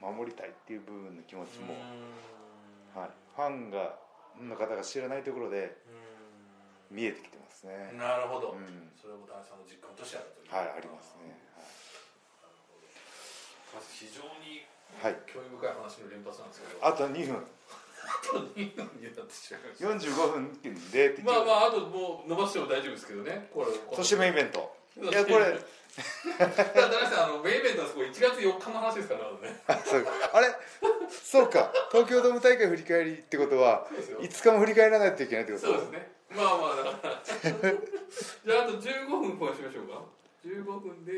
守りたいっていう部分の気持ちも、はい、ファンがの方が知らないところでう見えてきてますね。なるほど、うん。それも田中さんの実感としてあるという。はいありますね。まず非常にはい、はい、興味深い話の連発なんですけど。あと2分。あと2分になってしまいました45分でまあまああともう伸ばしても大丈夫ですけどね。これそしてメインイベント。いやこれだから田中さんあのメインイベントはそこ1月4日の話ですからね。あそうあれ？そうか。東京ドーム大会振り返りってことはそうですよ。5日も振り返らないといけないってこと？そうですね。まあまあだから。じゃああと15分こうしましょうか。15分で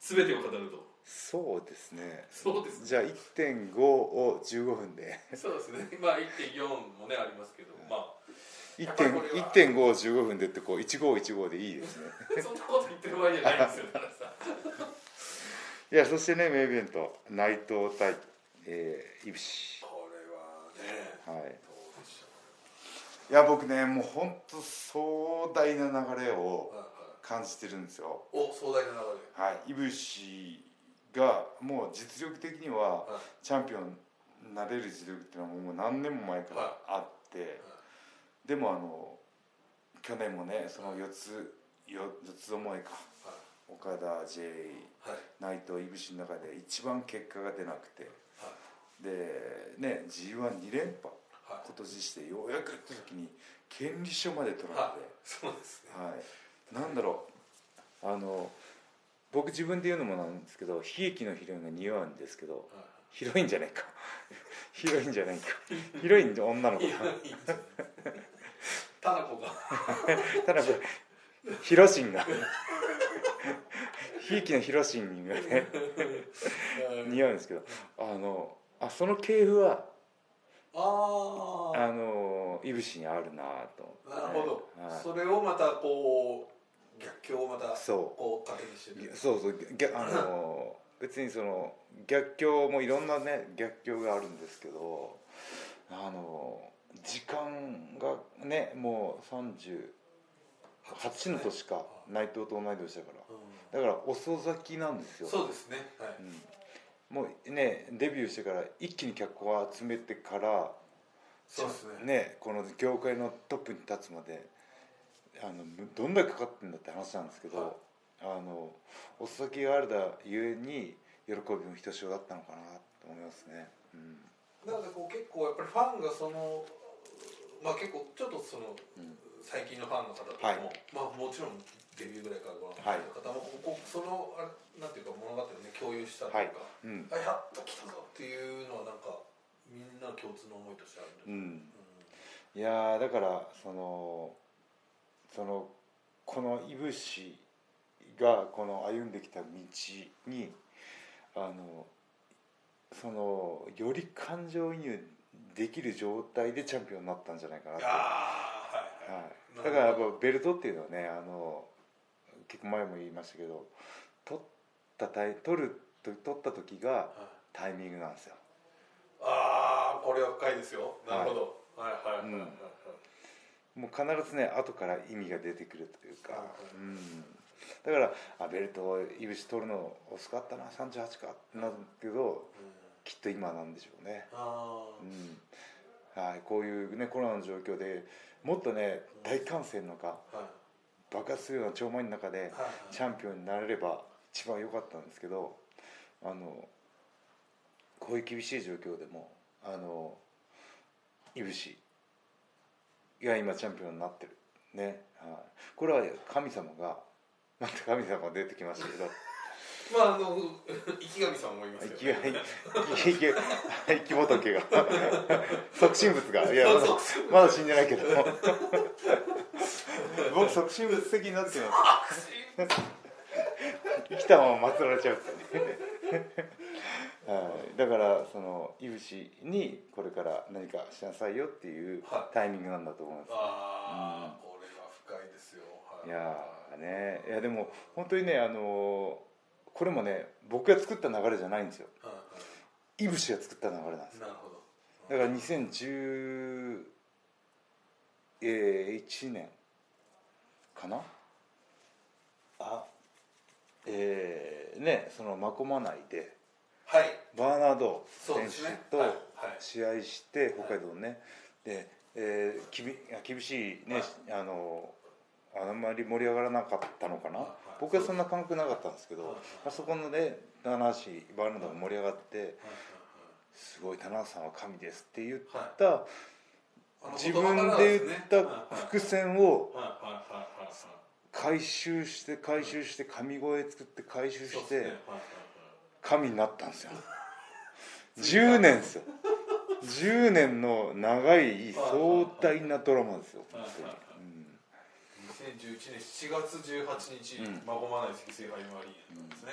全てを語ると。そうですね。そうですね。じゃあ1.5を15分で。そうですね。まあ1.4もねありますけど。ま1.5やっぱりこれは1.5を15分でってこう1515でいいですね。あ そんなこと言ってる場合じゃないんですよ いやそしてねメイベント内藤対、えー、いぶし。これはねはい。いや僕ねもう本当壮大な流れを感じてるんですよ。お壮大な流はい。いぶしがもう実力的にはれはい。チャンピオンになれる実力っていうのはもう何年も前からあって、でもあの去年もねその四つ四つどもえか。は岡田 J いはい。内藤いぶしの中で一番結果が出なくて。はでね g 1 2連覇。はい。今年してようやくって時に権利書まで取らはい。れて、そうですね。はい。なんだろう。あの僕自分で言うのもなんですけど悲劇のヒロインが似合うんですけどヒロインじゃないか。ヒロインじゃないか。ヒロインの女の子いタナコがただ ヒロシンが。ひいきのヒロシンがね。似合うんですけど。あのあその系譜はあああのいぶしにあるなとね、なるほど、はい。それをまたこう逆境をまたそう。こう糧にしてる。そうそう。逆あの 別にその逆境もいろんなね逆境があるんですけどあの時間がねもう38の年か内藤と同い年だから。うだから遅咲きなんですよ。ん、そうですね。はい、うん。もうねデビューしてから一気に脚光を集めてからそうですね。ねこの業界のトップに立つまであのどんだけかかってんだって話なんですけど、はい。あの遅咲きがあるだゆえに喜びもひとしおだったのかなと思いますね、うん。なのでこう結構やっぱりファンがそのまあ結構ちょっとそのうん。最近のファンの方とかも、はい。まあもちろんデビューぐらいからご覧になってる方も、ここそのあれなんていうか物語をね共有したというか、うん。あやっと来たぞっていうのはなんかみんな共通の思いとしてあるんでうん、いやーだからそのそのこのいぶしがこの歩んできた道にあのそのより感情移入できる状態でチャンピオンになったんじゃないかなと、はいはい、はい、だからやっぱベルトっていうのはねあの結構前も言いましたけど取ったタイ取る取った時がはい。タイミングなんですよ。ああこれは深いですよ。なるほど、はい、はいはいはいはい。はいもう必ずね後から意味が出てくるというか、はいうん、だからあベルトをいぶし取るの遅かったな38かってなるけどうんきっと今なんでしょうね、あうん。はい、こういうねコロナの状況でもっとね大歓声の中あはい。爆発するような超満員の中ではいチャンピオンになれれば一番良かったんですけどあのこういう厳しい状況でもあのいぶしが今チャンピオンになってる。ね、はい、これは神様がまた神様が出てきましたけどまああの池上さんもいますよ、生きがい生き生き仏が。即身仏が。いやまだまだ死んでないけど。僕即身仏的になってます。生きたまま祀られちゃうってね はい、だからそのいぶしにこれから何かしなさいよっていうはい。タイミングなんだと思います、ああ、これは深いですよ、はいやーね。いやでも本当にねあのーこれもね僕が作った流れじゃないんですよ。はいはいぶしが作った流れなんですよ。なるほど。だから2011年かな？あえー、ねその真駒内ではい。バーナード選そうですね。手とはい。はい。試合して北海道ね、で、えー、きび厳しいね、はい。あのあんまり盛り上がらなかったのかな、はい僕はそんな感覚なかったんですけど、はいあそこのね棚橋バーナードが盛り上がって、はいすごい棚橋さんは神ですって言っはい。た、自分で言った伏線を回収して回収して神声作って回収して神になったんですよ。10年ですよ。10年の長い壮大なドラマですよ2011年7月18日、うん。まごまない積水ハイマリーナですね、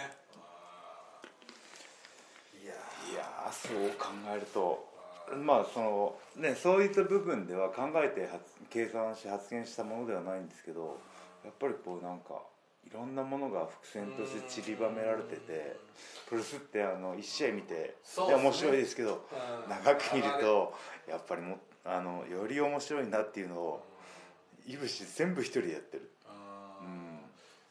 いやいやーそう考えるとーまあそのねそういった部分では考えて発計算して発言したものではないんですけどやっぱりこうなんかいろんなものが伏線として散りばめられててプロレスってあの1試合見てね。面白いですけどうん。長く見るとやっぱりもあのより面白いなっていうのをいぶし全部一人でやってる。あうん。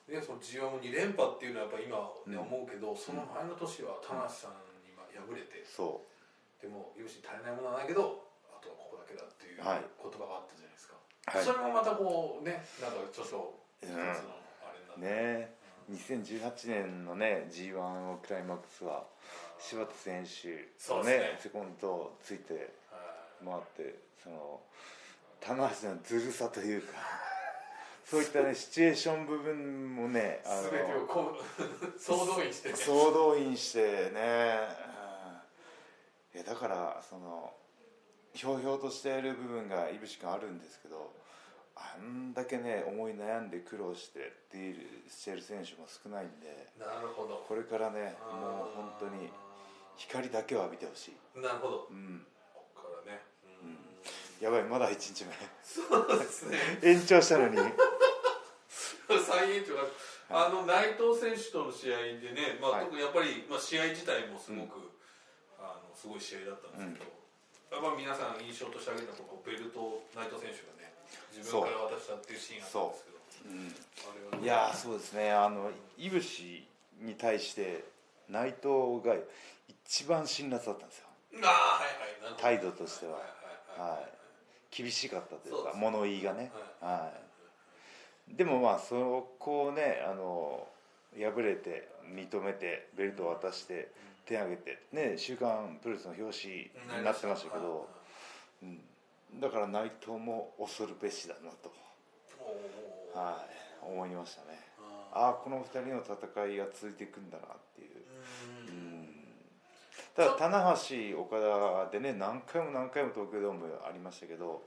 ーでその G1 も2連覇っていうのはやっぱ今、ね。うん思うけどその前の年は田無さんにまあ敗れて、そでも有志に足りないものはないけどあとはここだけだっていう言はい。葉があったじゃないですか、うはい。それもまたこうねなんか著書一つうん。のあれになって、ね。2018年のね g 1のクライマックスは柴田選手そうですね。セコンドついてはい。回ってその棚橋のずるさというかそういったねシチュエーション部分もねあ全てをこう 総動員してね。総動員してね、いやだからそのひょうひょうとしている部分がいぶしくあるんですけどあんだけね思い悩んで苦労してディールしてる選手も少ないんでなるほど。これからねもう本当に光だけは見てほしい、なるほど。うんやばいまだ1日目。そうですね。延長したのに。再延長。があの内藤選手との試合でね、まあはい。特にやっぱり、まあ、試合自体もすごく、あのすごい試合だったんですけど、やっぱ皆さん印象として挙げたこうベルトを内藤選手がね自分から渡したっていうシーンがあったんですけど。いやーそうですね。あのいぶしに対して内藤が一番辛辣だったんですよ。ああはいはい。態度としては。はいはいはい。はい厳しかったというか物言いがね。はい。でもまあそこをねあの敗れて認めてベルトを渡して手挙げてね「週刊プロレス」の表紙になってましたけど、うん、だから内藤も恐るべしだなと、はい、思いましたね。あああこの2人の戦いが続いていくんだなっていうただ棚橋岡田でね何回も何回も東京ドームありましたけど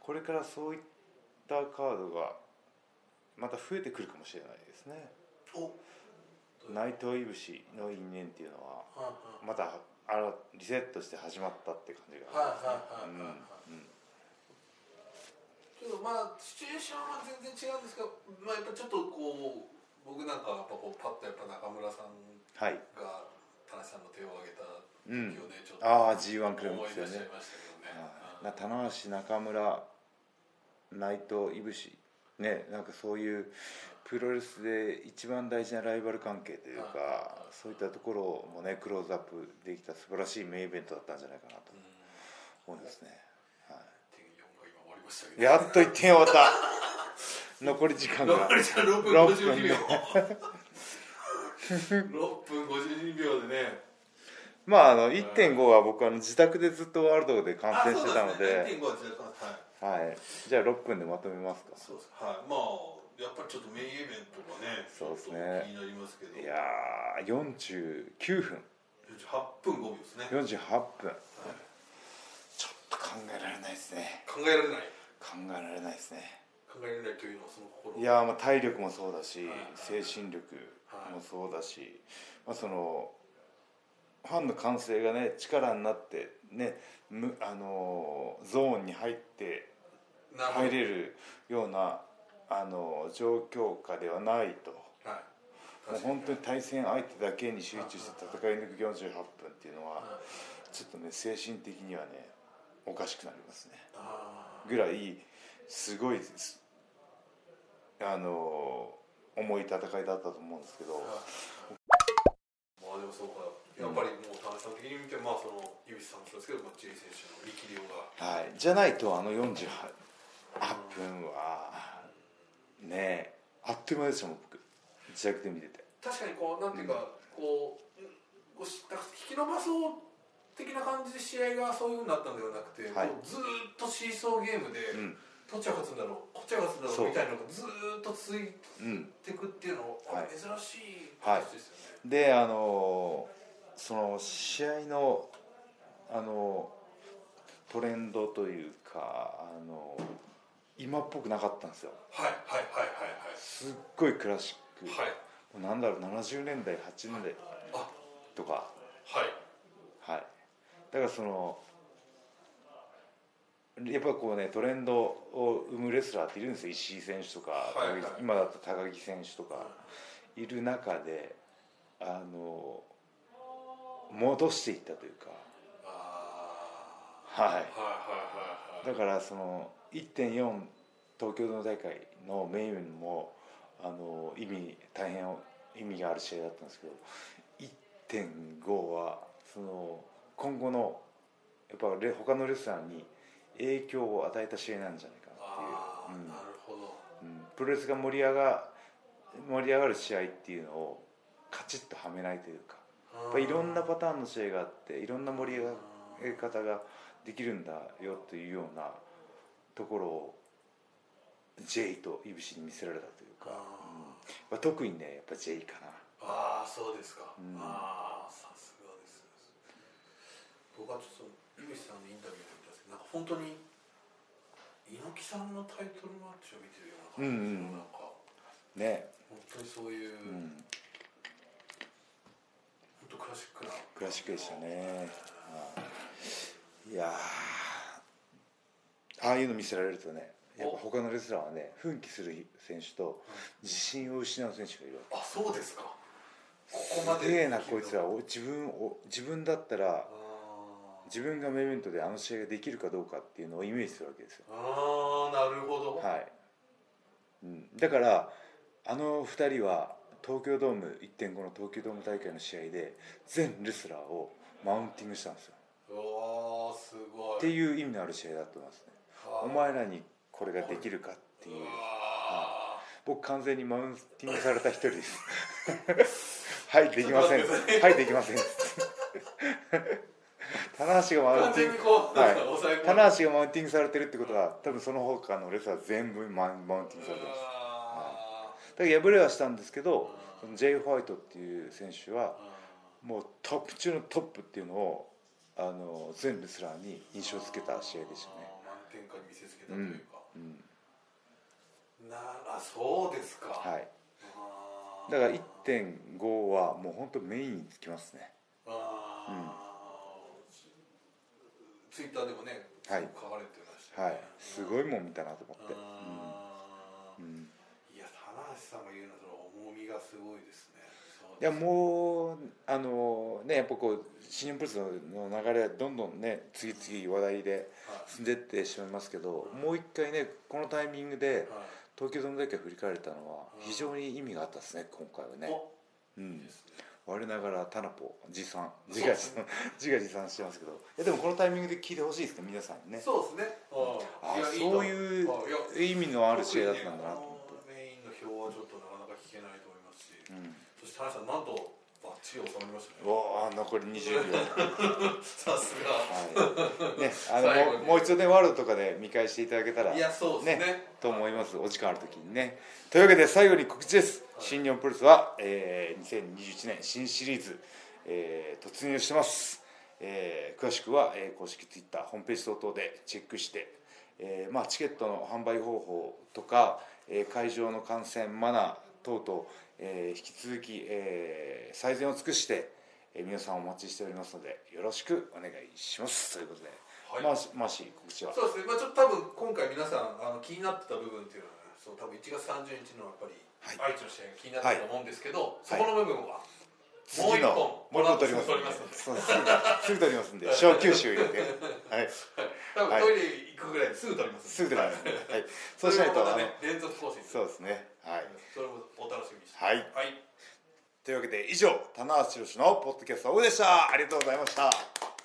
これからそういったカードがまた増えてくるかもしれないですね。お。内藤いぶしの因縁っていうのはまたあらリセットして始まったって感じがけどまあシチュエーションは全然違うんですけど、まあ、やっぱちょっとこう僕なんかはやっぱこうパッとやっぱ中村さんはい。が田中さんの手を挙げたうん。ちょっとああ G1 クラブ思いですよね。な棚橋中村内藤いぶしねなんかそういうプロレスで一番大事なライバル関係というかはいそういったところもねクローズアップできた素晴らしいメインイベントだったんじゃないかなとうん思い。ますね、は点4が今終わりましたけい、ど。やっと1点終わった。残り時間が残りじゃ6分6 52秒。分6分52秒でねまああの1.5は僕あの自宅でずっとワールドで観戦してたので。ですね。1.5は自宅はい。はい、じゃあ6分でまとめますか。そうです。はい。まあやっぱりちょっとメインイベントがねそうですね。気になりますけど。いやー49分。8分5秒ですね。48分。ちょっと考えられないですね。考えられない？考えられないですね。考えられないというのはその心。いやーまあ体力もそうだしはい。精神力もそうだし、まあ、そのファンの歓声がね力になってねむあのーゾーンに入って入れるようなあのー状況下ではないと。はい。もう本当に対戦相手だけに集中して戦い抜く48分っていうのははちょっとね精神的にはねおかしくなりますね。あぐらいすごいですあの重い戦いだったと思うんですけど、まあでもそうかやっぱりもう田中さん的に見てまあその指さんもそうですけど、まあ、J 選手の力量が。はい、じゃないとあの48分はねあっという間でしたもん僕。自宅で見てて。確かにこうなんていうか、こうこう引き伸ばそう的な感じで試合がそういうふうになったのではなくて、はい。ずーっとシーソーゲームで、うん。どっちが勝つんだろうこっちが勝つんだろそう。うみたいなのがずーっと続いうんていくっていうのはい。あれ珍しいはい形ですよね、であのその試合のあのトレンドというかあの今っぽくなかったんですよ。はいはいはいすっごいクラシック、はい。はいはいもうなんだろう70年代80年代あとか。はい。はい。だからそのやっぱこうねトレンドを生むレスラーっているんですよ。石井選手とか、はいはい。今だと高木選手とかいる中であの戻していったというか。はいあー。はい。はいはいはいだからその1.4東京ドーム大会のメインもあの意味大変意味がある試合だったんですけど1.5はその今後のやっぱレ他のレスラーに影響を与えた試合なんじゃないかなっていう、なるほど。うん。うん。プロレスが盛り上が盛り上がる試合っていうのをカチッとはめないというかいろんなパターンの試合があっていろんな盛り上がり方ができるんだよというようなところを J といぶしに見せられたというか、うん。まあ、特にねやっぱ J かな。ああそうですか、うん。ああさすがです。僕はちょっと井口さんのインタビューで見たんですけどなんか本当に猪木さんのタイトルマッチを見てるような感じですよ、うんうん、なんかね。本当にそういう、うん、シックな。クラシックでしたね、い。やああいうの見せられるとねやっぱ他のレスラーはね奮起する選手と自信を失う選手がいるあそうですか。ここまですげえなこいつら自分を自分だったら自分がメイントであの試合ができるかどうかっていうのをイメージするわけですよ。ああなるほど。はい、うん、だからあの2人は東京ドーム1.5の東京ドーム大会の試合で全レスラーをマウンティングしたんですよ。おすごい。っていう意味のある試合だと思いますね。お前らにこれができるかっていう、はい、僕完全にマウンティングされた一人です。はいできません。はいできません。棚橋がマウンティング、はい、棚橋がマウンティングされてるってことは多分その他のレスラー全部マウンティングされてます、はい、だから敗れはしたんですけどその J. ホワイトっていう選手はもうトップ中のトップっていうのをあの全レスラーに印象付けた試合でしたね。満点下に見せつけたというか、うん。うん、なあそうですか。はい。だから1.5はもう本当メインにつきますね。ああ、うん。ツイッターでもね、はい、書かれてました、ね、はい、すごいもん見たなと思って、うん、いや棚橋さんが言うのはその重みがすごいですね。いやもうあのねやっぱこう新日本プロレスの流れどんどんね次々話題で進んでってしまいますけど、はい、もう一回ねこのタイミングで、東京ドーム大会振り返れたのは非常に意味があったですね今回はね。うん、我ながらタナポ持参自画自賛自画自賛してますけど。いやでもこのタイミングで聞いてほしいですね皆さんにね。そうですね。ああそういう意味のある試合だったんだなとそして田中さんなんとバッチリ収まりましたねわあ残り20秒。さすが、はい、ねあのもう一度ねワールドとかで見返していただけたらいやそうですね、ね、と思います。お時間ある時にね。というわけで最後に告知です。新日本プロレスは、えー、2021年新シリーズ、えー、突入してます、えー、詳しくは、えー、公式ツイッターホームページ等々でチェックして、えーまあ、チケットの販売方法とか、えー、会場の観戦マナー等々、えー、引き続き、えー、最善を尽くして、えー、皆さんお待ちしておりますのでよろしくお願いします。ということで、はい、マーシマーシー告知は？そうですね、まあ、ちょっと多分今回皆さんあの気になってた部分っていうのはそう多分1月30日のやっぱり愛知の試合が気になったと思うんですけど、そこの部分は、もう一本もう一本取りますす。ぐ取りますんで小九州入れて。はい。多分トイレ行くぐらいすぐ取りますすぐ取りますはい。そうしないとね連続更新そうですね。はい。それもお楽しみにして。はい、というわけで以上棚橋宏のポッドキャストオフでした。ありがとうございました